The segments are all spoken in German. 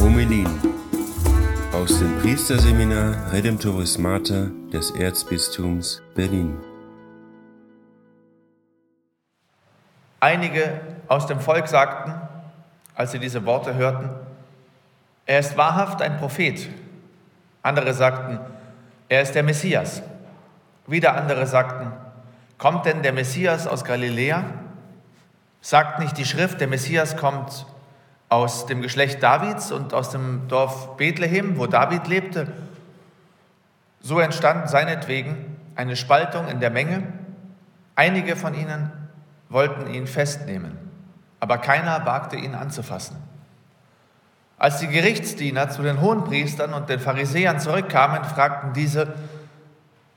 Homelin aus dem Priesterseminar Redemptoris Mater des Erzbistums Berlin. Einige aus dem Volk sagten, als sie diese Worte hörten, er ist wahrhaft ein Prophet. Andere sagten, er ist der Messias. Wieder andere sagten, kommt denn der Messias aus Galiläa? Sagt nicht die Schrift, der Messias kommt aus dem Geschlecht Davids und aus dem Dorf Bethlehem, wo David lebte? So entstand seinetwegen eine Spaltung in der Menge. Einige von ihnen wollten ihn festnehmen, aber keiner wagte ihn anzufassen. Als die Gerichtsdiener zu den Hohenpriestern und den Pharisäern zurückkamen, fragten diese,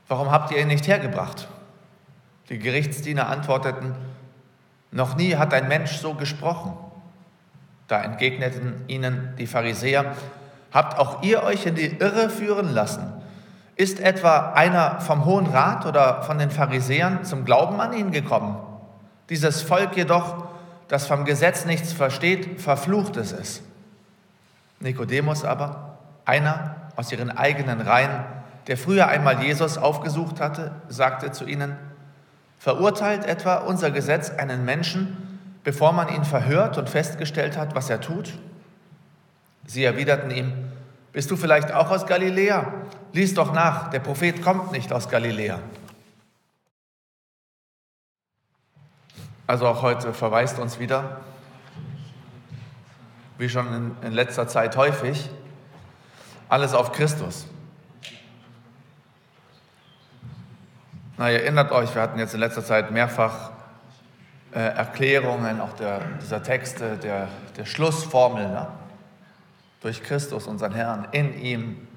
warum habt ihr ihn nicht hergebracht? Die Gerichtsdiener antworteten, noch nie hat ein Mensch so gesprochen. Da entgegneten ihnen die Pharisäer, habt auch ihr euch in die Irre führen lassen? Ist etwa einer vom Hohen Rat oder von den Pharisäern zum Glauben an ihn gekommen? Dieses Volk jedoch, das vom Gesetz nichts versteht, verflucht es es. Nikodemus aber, einer aus ihren eigenen Reihen, der früher einmal Jesus aufgesucht hatte, sagte zu ihnen, verurteilt etwa unser Gesetz einen Menschen, bevor man ihn verhört und festgestellt hat, was er tut? Sie erwiderten ihm, bist du vielleicht auch aus Galiläa? Lies doch nach, der Prophet kommt nicht aus Galiläa. Also auch heute verweist uns wieder wie schon in, letzter Zeit häufig, alles auf Christus. Na, ihr erinnert euch, wir hatten jetzt in letzter Zeit mehrfach äh, Erklärungen auch der, dieser Texte, der, der Schlussformel. Ne? Durch Christus, unseren Herrn, in ihm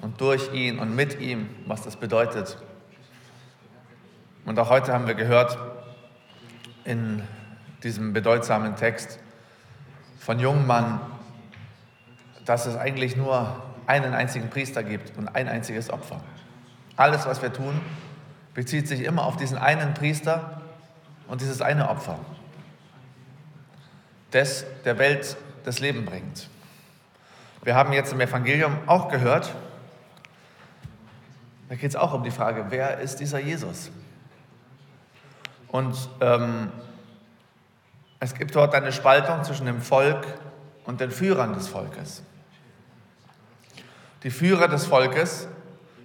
und durch ihn und mit ihm, was das bedeutet. Und auch heute haben wir gehört in diesem bedeutsamen Text, von jungen Mann, dass es eigentlich nur einen einzigen Priester gibt und ein einziges Opfer. Alles, was wir tun, bezieht sich immer auf diesen einen Priester und dieses eine Opfer, das der Welt das Leben bringt. Wir haben jetzt im Evangelium auch gehört, da geht es auch um die Frage, wer ist dieser Jesus? Und ähm, es gibt dort eine Spaltung zwischen dem Volk und den Führern des Volkes. Die Führer des Volkes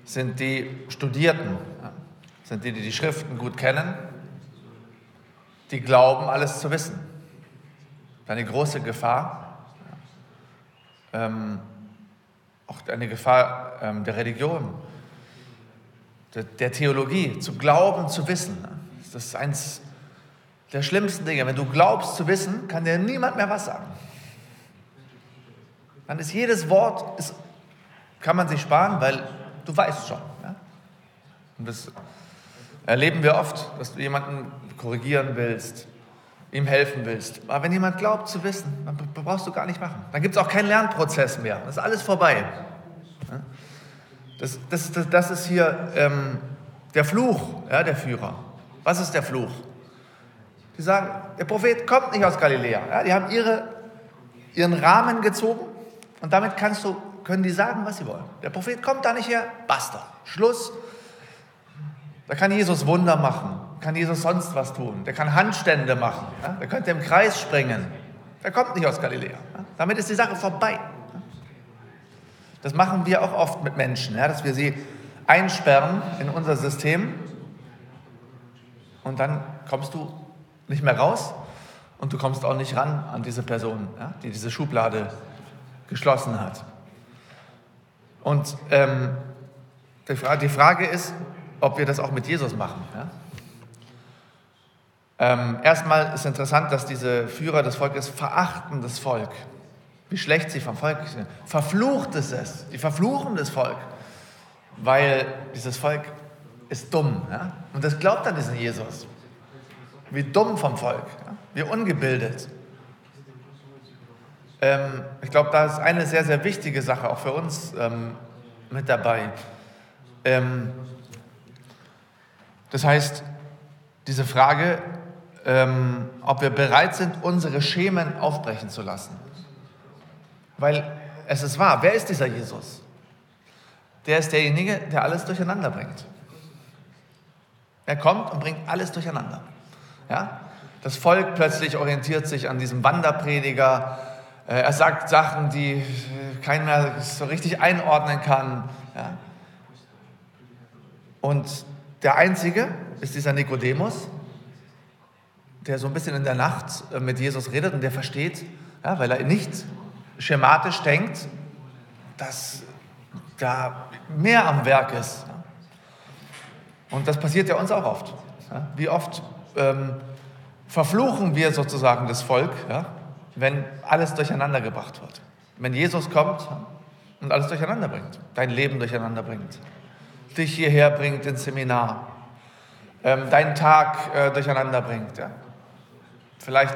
sind die Studierten, sind die, die die Schriften gut kennen, die glauben, alles zu wissen. Eine große Gefahr, ähm, auch eine Gefahr ähm, der Religion, der, der, Theologie, zu glauben, zu wissen. Das ist eins der schlimmsten Dinge. Wenn du glaubst zu wissen, kann dir niemand mehr was sagen. Dann ist jedes Wort, ist, kann man sich sparen, weil du weißt schon. Ja? Und das erleben wir oft, dass du jemanden korrigieren willst, ihm helfen willst. Aber wenn jemand glaubt zu wissen, dann brauchst du gar nicht machen. Dann gibt es auch keinen Lernprozess mehr. Das ist alles vorbei. Das, das, das, das ist hier ähm, der Fluch ja, der Führer. Was ist der Fluch? Die sagen, der Prophet kommt nicht aus Galiläa. Ja, die haben ihre, ihren Rahmen gezogen und damit kannst du, können die sagen, was sie wollen. Der Prophet kommt da nicht her, basta, Schluss. Da kann Jesus Wunder machen, kann Jesus sonst was tun. Der kann Handstände machen, der könnte im Kreis springen. Der kommt nicht aus Galiläa. Damit ist die Sache vorbei. Das machen wir auch oft mit Menschen, dass wir sie einsperren in unser System und dann kommst du nicht mehr raus und du kommst auch nicht ran an diese Person, die diese Schublade geschlossen hat. Und ähm, die, Frage, ist, ob wir das auch mit Jesus machen. Ja? Ähm, erstmal ist interessant, dass diese Führer des Volkes verachten das Volk. Wie schlecht sie vom Volk sind. Verflucht ist es. Die verfluchen das Volk, weil dieses Volk ist dumm. Ja? Und das glaubt an diesen Jesus. Wie dumm vom Volk, ja? wie ungebildet. Ähm, ich glaube, da ist eine sehr, sehr wichtige Sache auch für uns ähm, mit dabei. Ähm, das heißt, diese Frage, ähm, ob wir bereit sind, unsere Schemen aufbrechen zu lassen. Weil es ist wahr, wer ist dieser Jesus? Der ist derjenige, der alles durcheinander bringt. Er kommt und bringt alles durcheinander. Ja? Das Volk plötzlich orientiert sich an diesem Wanderprediger. Äh, er sagt Sachen, die keiner mehr so richtig einordnen kann. Ja? Und der Einzige ist dieser Nikodemus, der so ein bisschen in der Nacht äh, mit Jesus redet und der versteht, ja, weil er nicht schematisch denkt, dass da mehr am Werk ist. Und das passiert ja uns auch oft. Wie oft ähm, verfluchen wir sozusagen das Volk, ja, wenn alles durcheinander gebracht wird. Wenn Jesus kommt und alles durcheinander bringt, dein Leben durcheinander bringt, dich hierher bringt ins Seminar, ähm, deinen Tag äh, durcheinander bringt. Ja. Vielleicht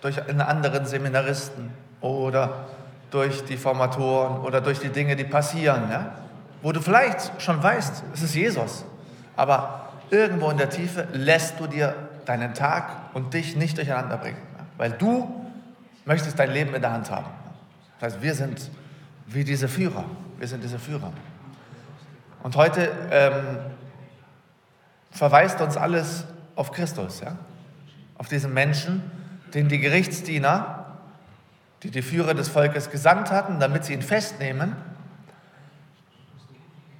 durch einen anderen Seminaristen oder durch die Formatoren oder durch die Dinge, die passieren, ja? wo du vielleicht schon weißt, es ist Jesus, aber irgendwo in der Tiefe lässt du dir deinen Tag und dich nicht durcheinander bringen, ja? weil du möchtest dein Leben in der Hand haben. Das heißt, wir sind wie diese Führer, wir sind diese Führer. Und heute ähm, verweist uns alles auf Christus, ja? auf diesen Menschen, den die Gerichtsdiener die die Führer des Volkes gesandt hatten, damit sie ihn festnehmen,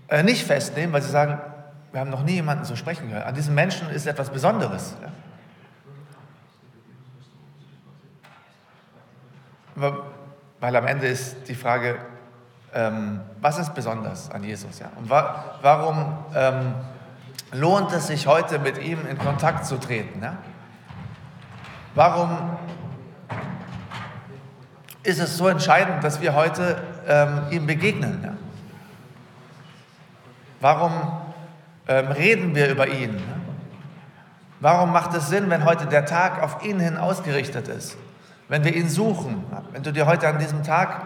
äh, nicht festnehmen, weil sie sagen, wir haben noch nie jemanden so sprechen gehört. An diesem Menschen ist etwas Besonderes. Ja. Weil am Ende ist die Frage, ähm, was ist besonders an Jesus? Ja? Und wa warum ähm, lohnt es sich heute mit ihm in Kontakt zu treten? Ja? Warum ist es so entscheidend, dass wir heute ähm, ihm begegnen. Ja? Warum ähm, reden wir über ihn? Ja? Warum macht es Sinn, wenn heute der Tag auf ihn hin ausgerichtet ist? Wenn wir ihn suchen, wenn du dir heute an diesem Tag,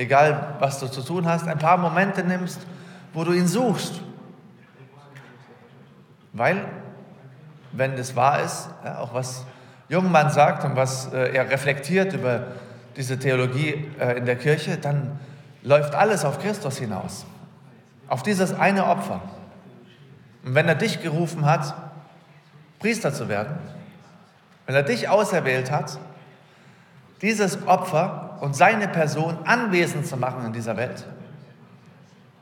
egal was du zu tun hast, ein paar Momente nimmst, wo du ihn suchst. Weil, wenn es wahr ist, auch was Jungmann sagt und was äh, er reflektiert über diese Theologie äh, in der Kirche, dann läuft alles auf Christus hinaus. Auf dieses eine Opfer. Und wenn er dich gerufen hat, Priester zu werden, wenn er dich auserwählt hat, dieses Opfer und seine Person anwesend zu machen in dieser Welt.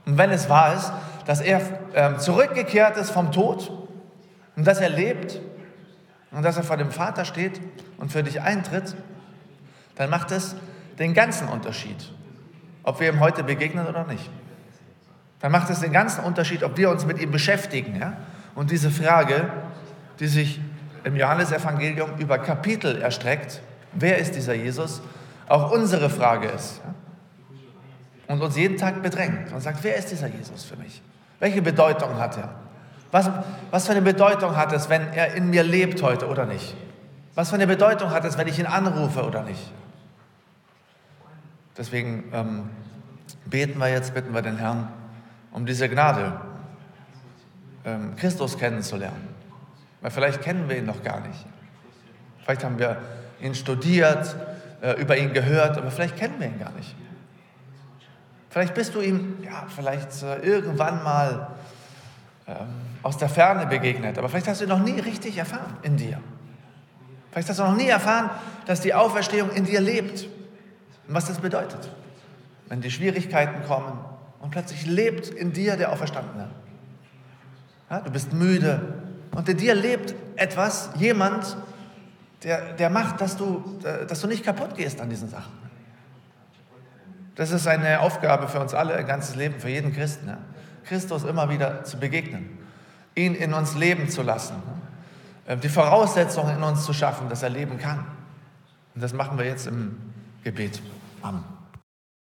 Und wenn es wahr ist, dass er äh, zurückgekehrt ist vom Tod und dass er lebt und dass er vor dem Vater steht und für dich eintritt, dann macht es den ganzen Unterschied, ob wir ihm heute begegnen oder nicht. Dann macht es den ganzen Unterschied, ob wir uns mit ihm beschäftigen. Ja? Und diese Frage, die sich im Johannesevangelium über Kapitel erstreckt, wer ist dieser Jesus, auch unsere Frage ist. Und uns jeden Tag bedrängt und sagt, wer ist dieser Jesus für mich? Welche Bedeutung hat er? Was, was für eine Bedeutung hat es, wenn er in mir lebt heute oder nicht? Was für eine Bedeutung hat es, wenn ich ihn anrufe oder nicht? Deswegen ähm, beten wir jetzt, bitten wir den Herrn um diese Gnade, ähm, Christus kennenzulernen. Weil vielleicht kennen wir ihn noch gar nicht. Vielleicht haben wir ihn studiert, äh, über ihn gehört, aber vielleicht kennen wir ihn gar nicht. Vielleicht bist du ihm, ja, vielleicht äh, irgendwann mal ähm, aus der Ferne begegnet, aber vielleicht hast du ihn noch nie richtig erfahren in dir. Vielleicht hast du noch nie erfahren, dass die Auferstehung in dir lebt. Und was das bedeutet, wenn die Schwierigkeiten kommen und plötzlich lebt in dir der Auferstandene. Ja, du bist müde und in dir lebt etwas, jemand, der, der macht, dass du, dass du nicht kaputt gehst an diesen Sachen. Das ist eine Aufgabe für uns alle, ein ganzes Leben, für jeden Christen. Ja? Christus immer wieder zu begegnen, ihn in uns leben zu lassen, die Voraussetzungen in uns zu schaffen, dass er leben kann. Und das machen wir jetzt im Gebet. Amen.